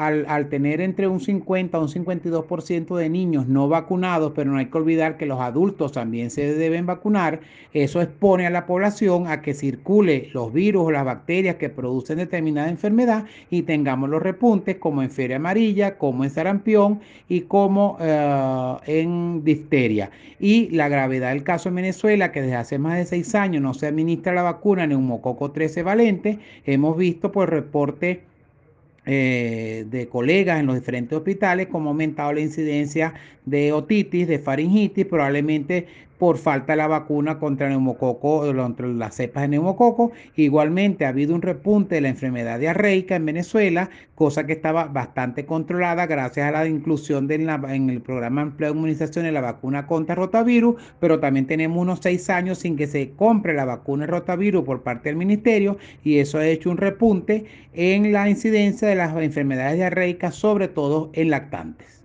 al, tener entre un 50 a un 52% de niños no vacunados, pero no hay que olvidar que los adultos también se deben vacunar, eso expone a la población a que circule los virus o las bacterias que producen determinada enfermedad y tengamos los repuntes como en fiebre amarilla, como en sarampión y como eh, en difteria. Y la gravedad del caso en Venezuela, que desde hace más de seis años no se administra la vacuna neumococo 13 valente, hemos visto por reporte eh, de colegas en los diferentes hospitales, como ha aumentado la incidencia de otitis, de faringitis, probablemente por falta de la vacuna contra neumococo, contra las cepas de neumococo. Igualmente ha habido un repunte de la enfermedad diarreica en Venezuela, cosa que estaba bastante controlada gracias a la inclusión de la, en el programa de empleo de inmunización de la vacuna contra rotavirus, pero también tenemos unos seis años sin que se compre la vacuna rotavirus por parte del ministerio y eso ha hecho un repunte en la incidencia de las enfermedades diarreicas, sobre todo en lactantes.